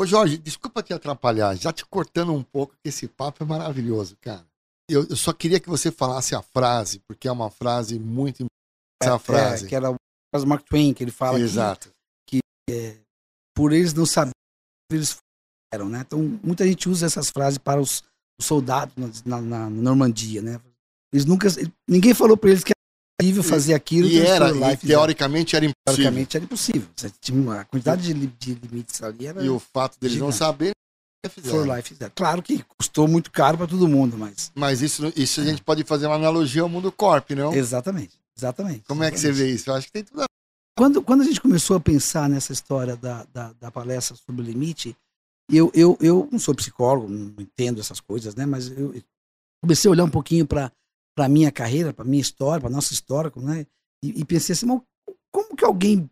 Ô Jorge, desculpa te atrapalhar, já te cortando um pouco, que esse papo é maravilhoso, cara. Eu, eu só queria que você falasse a frase, porque é uma frase muito importante. Essa É, frase. É, que era o Mark Twain, que ele fala que, Exato. por eles não saberem, eles eram, né? Então, muita gente usa essas frases para os, os soldados na, na- na Normandia, né? Eles nunca... Ninguém falou para eles que era possível fazer aquilo. E era, lá e teoricamente era impossível. Teoricamente era impossível. A quantidade de, de limites ali era... E o fato deles não Gigante. saberem, fizeram. foram lá e fizeram. Claro que custou muito caro para todo mundo, mas... Mas isso, isso a gente pode fazer uma analogia ao mundo corp, não? Exatamente, exatamente. Como é que você exatamente. vê isso? Eu acho que tem tudo a quando, quando a gente começou a pensar nessa história da, da, da palestra sobre o limite, eu, eu, eu não sou psicólogo, não entendo essas coisas, né? Mas eu comecei a olhar um pouquinho para a minha carreira, para minha história, para nossa história, né? E, e pensei assim, como que alguém,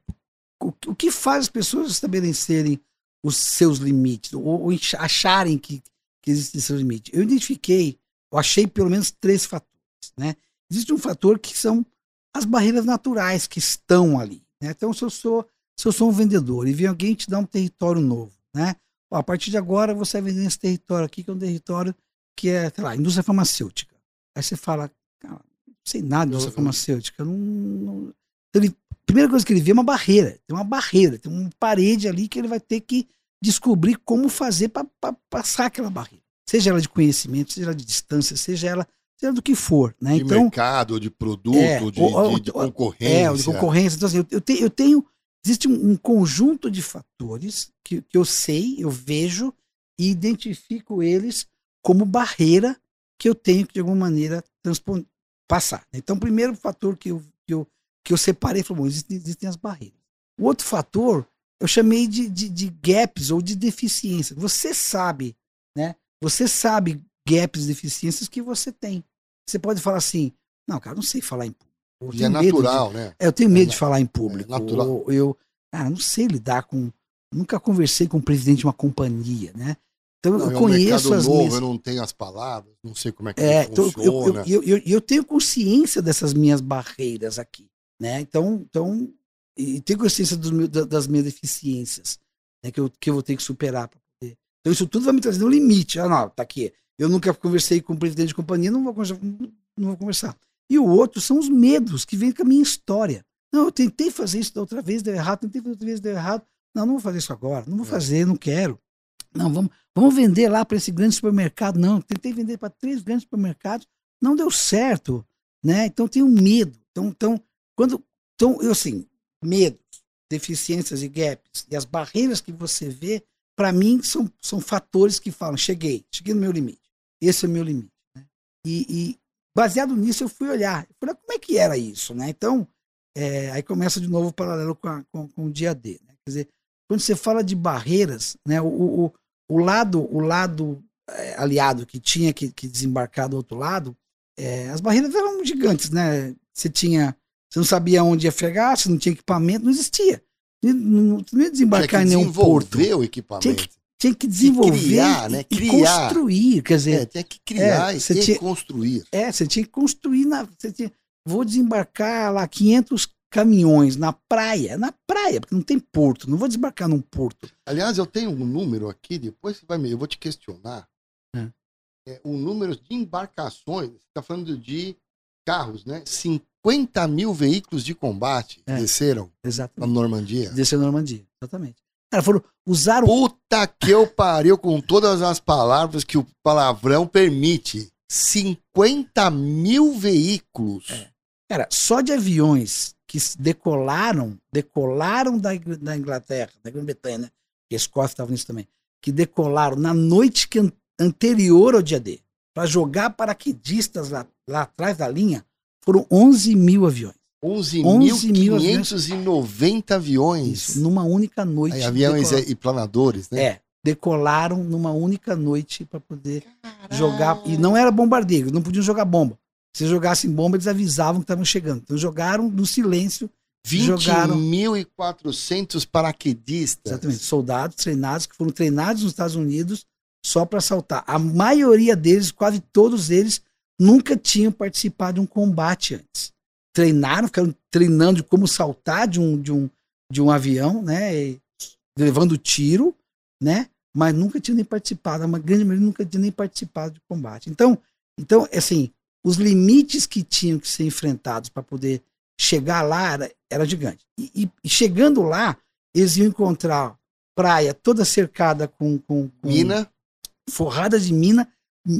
o, o que faz as pessoas estabelecerem os seus limites ou, ou ach- acharem que, que existem seus limites? Eu identifiquei, eu achei pelo menos três fatores, né? Existe um fator que são as barreiras naturais que estão ali. Né? Então, se eu sou se eu sou um vendedor e vem alguém te dar um território novo, né? A partir de agora você vai vender esse território aqui, que é um território que é, sei lá, indústria farmacêutica. Aí você fala, sei nada de indústria Eu- eu- farmacêutica. eu Não, não... Ele, a primeira coisa que ele vê é uma barreira. Tem uma barreira, tem uma parede ali que ele vai ter que descobrir como fazer para passar aquela barreira. Seja ela de conhecimento, seja ela de distância, seja ela, seja do que for. Né? de Então, mercado, de produto, É, de, ou- de- de concorrência. é, de concorrência. Então, assim, eu, eu, te- eu tenho. Existe um, um conjunto de fatores que, que eu sei, eu vejo e identifico eles como barreira que eu tenho que, de alguma maneira, transpon- passar. Então, o primeiro fator que eu, que eu, que eu separei foi: bom, existem, existem as barreiras. O outro fator eu chamei de, de, de gaps ou de deficiências. Você sabe, né? Você sabe gaps, deficiências que você tem. Você pode falar assim: não, cara, não sei falar em público. Eu E é medo de- natural, né? é, eu tenho medo É de falar em público. natural. Ou eu, ah, não sei lidar com. Nunca conversei com o presidente de uma companhia, né? Então Não, eu é um conheço as novo, minhas. eu não tenho as palavras, não sei como é que É, então, funciona. eu, eu, eu, eu tenho consciência dessas minhas barreiras aqui, né? Então, então e tenho consciência da- das minhas deficiências, né? Que eu, que eu vou ter que superar para poder. Então isso tudo vai me trazer um limite. Ah, não, tá aqui. Eu nunca conversei com o presidente de companhia, não vou conversar. Não vou conversar. E o outro são os medos que vêm com a minha história. Não, eu tentei fazer isso da outra vez, deu errado, tentei fazer outra vez, deu errado. Não, não vou fazer isso agora, não vou É. fazer, não quero. Não, vamos, vamos vender lá para esse grande supermercado. Não, tentei vender para três grandes supermercados, não deu certo, né? Então tenho medo. Então, então quando, então eu assim, medos, deficiências e gaps e as barreiras que você vê, para mim são, são fatores que falam, cheguei, cheguei no meu limite. Esse é o meu limite. Né? E, e baseado nisso eu fui olhar, eu falei, como é que era isso, né? Então é, aí começa de novo o paralelo com, a- com, com o dia D. Né? Quer dizer, quando você fala de barreiras, né, o, o, o lado, o lado é, aliado que tinha que, que desembarcar do outro lado, é, as barreiras eram gigantes, né? Você tinha, você não sabia onde ia fregar, você não tinha equipamento, não existia. Não, não, ia desembarcar tinha em que nenhum porto. desenvolver o equipamento. Tinha que desenvolver criar, e- né? e, Criar. construir. Quer dizer, É, tinha que criar É, e, e tinha- construir. é, você tinha que construir na. Você tinha, vou desembarcar lá 500 caminhões na praia. Na praia, porque não tem porto. Não vou desembarcar num porto. Aliás, eu tenho um número aqui, depois você vai me. Eu vou te questionar. É. É, o número de embarcações, você está falando de carros, né? 50 mil veículos de combate É. desceram na. Normandia. Desceu na Normandia. Exatamente. Cara, foram. Usaram. Puta que eu pariu com todas as palavras que o palavrão permite. 50 mil veículos. É. Cara, só de aviões que decolaram, decolaram da, da Inglaterra, da Grã-Bretanha, né? Que a Escócia estava nisso também, que decolaram na noite que an- anterior ao dia D, para jogar paraquedistas lá, lá atrás da linha, foram 11 mil aviões. 11.590 aviões. Isso, numa única noite. Aí, aviões decolar- e planadores, né? É, decolaram numa única noite para poder jogar. E não era bombardeio, não podiam jogar bomba. Se jogassem bomba, eles avisavam que estavam chegando. Então jogaram no silêncio 20.400 paraquedistas. Exatamente. Soldados treinados, que foram treinados nos Estados Unidos só para assaltar. A maioria deles, quase todos eles, nunca tinham participado de um combate antes. Treinaram, ficaram treinando de como saltar de um, de um, de um avião, né? e levando tiro, né? mas nunca tinham nem participado, uma grande maioria nunca tinha nem participado de combate. Então, então assim, os limites que tinham que ser enfrentados para poder chegar lá era, era gigante. E, e, chegando lá, eles iam encontrar praia toda cercada com, com, com mina, forrada de mina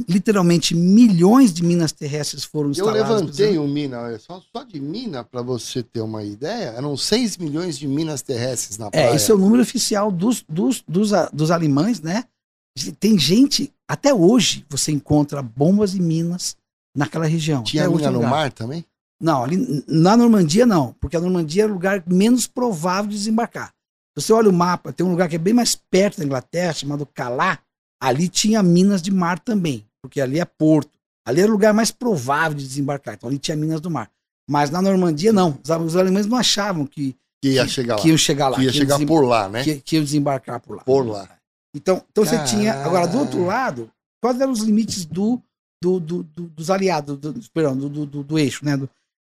literalmente milhões de minas terrestres foram instaladas. Eu levantei um mina, só, só de mina, para você ter uma ideia, eram 6 milhões de minas terrestres na é, praia. É, esse é o número oficial dos, dos, dos, dos alemães, né? Tem gente, até hoje, você encontra bombas e minas naquela região. Tinha mina no mar também? Não, ali na Normandia não, porque a Normandia é o lugar menos provável de desembarcar. Você olha o mapa, tem um lugar que é bem mais perto da Inglaterra, chamado Calá, ali tinha minas de mar também, porque ali é porto. Ali era o lugar mais provável de desembarcar. Então ali tinha minas do mar. Mas na Normandia, não. Os, alemães não achavam que, que ia chegar que, lá. Que iam chegar lá. Que ia chegar por lá, né? Que, que iam desembarcar por lá. Por lá. Então, então você tinha. Agora, do outro lado, quais eram os limites do, do, do, do dos aliados, do, perdão, do, do, eixo, né?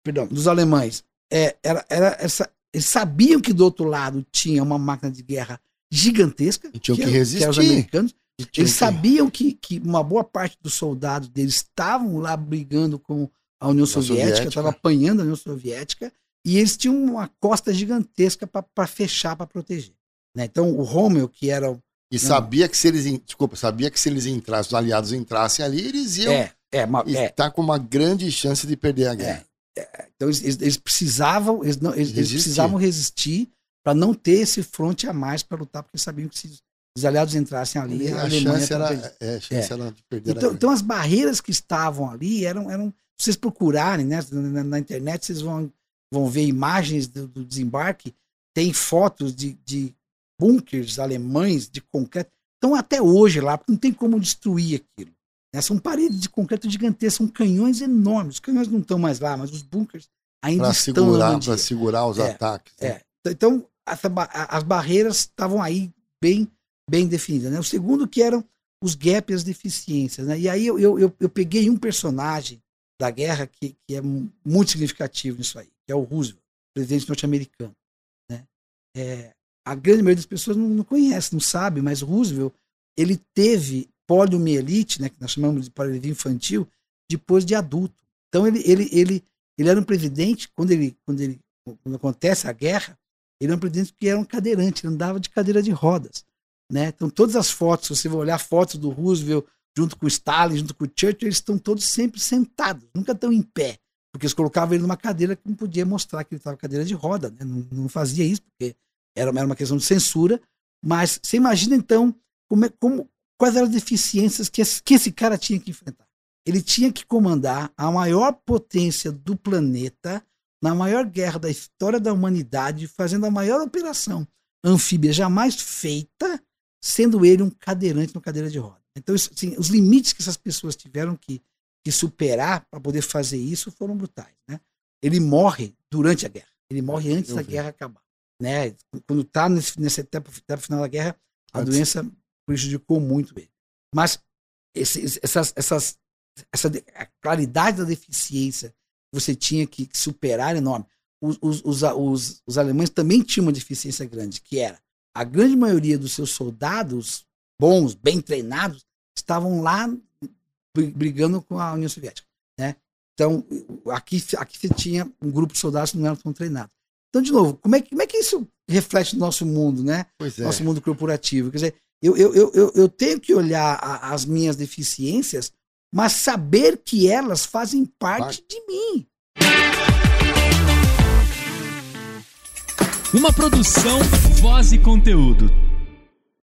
Perdão, dos alemães? É, era, era essa, eles sabiam que do outro lado tinha uma máquina de guerra gigantesca. E tinham que, que resistir. Que os americanos. Eles sabiam que, que uma boa parte dos soldados deles estavam lá brigando com a União Soviética, estavam apanhando a União Soviética, e eles tinham uma costa gigantesca para fechar, para proteger. Né? Então, o Rommel, que era. E não, sabia que se eles. Desculpa, sabia que se eles entrassem, os aliados entrassem ali, eles iam é, é, uma, estar é, com uma grande chance de perder a é, guerra. É, então, eles, eles, precisavam, eles, não, eles, eles precisavam resistir para não ter esse fronte a mais para lutar, porque sabiam que se os aliados entrassem ali, a, a chance, era, é, a chance é. era de perder então, então, as barreiras que estavam ali eram, eram se vocês procurarem né, na, na internet, vocês vão, vão ver imagens do, do desembarque, tem fotos de, de bunkers alemães de concreto. Estão até hoje lá, porque não tem como destruir aquilo. Né? São paredes de concreto gigantescas, são canhões enormes. Os canhões não estão mais lá, mas os bunkers ainda pra estão segurar, Para segurar os é, ataques. Né? É. Então, essa, as barreiras estavam aí bem bem definida. Né? O segundo que eram os gaps e as deficiências. Né? E aí eu, eu, eu peguei um personagem da guerra que, que é muito significativo nisso aí, que é o Roosevelt, presidente norte-americano. Né? É, a grande maioria das pessoas não, não conhece, não sabe, mas Roosevelt ele teve poliomielite, né, que nós chamamos de poliomielite infantil, depois de adulto. Então ele, ele, ele, ele era um presidente, quando, ele, quando, ele, quando acontece a guerra, ele era um presidente que era um cadeirante, ele andava de cadeira de rodas. Né? Então, todas as fotos, se você vai olhar fotos do Roosevelt junto com Stalin, junto com Churchill, eles estão todos sempre sentados, nunca estão em pé, porque eles colocavam ele numa cadeira que não podia mostrar que ele estava cadeira de roda, né? não, não, fazia isso, porque era, era uma questão de censura. Mas você imagina então como, é, como quais eram as deficiências que esse, que esse cara tinha que enfrentar. Ele tinha que comandar a maior potência do planeta na maior guerra da história da humanidade, fazendo a maior operação anfíbia jamais feita sendo ele um cadeirante no cadeira de roda. Então, assim, os limites que essas pessoas tiveram que, que superar para poder fazer isso foram brutais. Né? Ele morre durante a guerra, ele morre antes Eu da guerra acabar. Né? Quando está nessa etapa, etapa, final da guerra, a doença prejudicou muito ele. Mas esse, essas, essas, essa a claridade da deficiência que você tinha que superar é enorme. Os, os, os, os, os alemães também tinham uma deficiência grande, que era a grande maioria dos seus soldados bons, bem treinados, estavam lá brigando com a União Soviética, né? Então, aqui, aqui você tinha um grupo de soldados que não eram tão treinados. Então, de novo, como é, como é que isso reflete no nosso mundo, né? É. Nosso mundo corporativo. Quer dizer, eu, eu, eu, eu tenho que olhar a, as minhas deficiências, mas saber que elas fazem parte de mim. Uma produção, voz e conteúdo.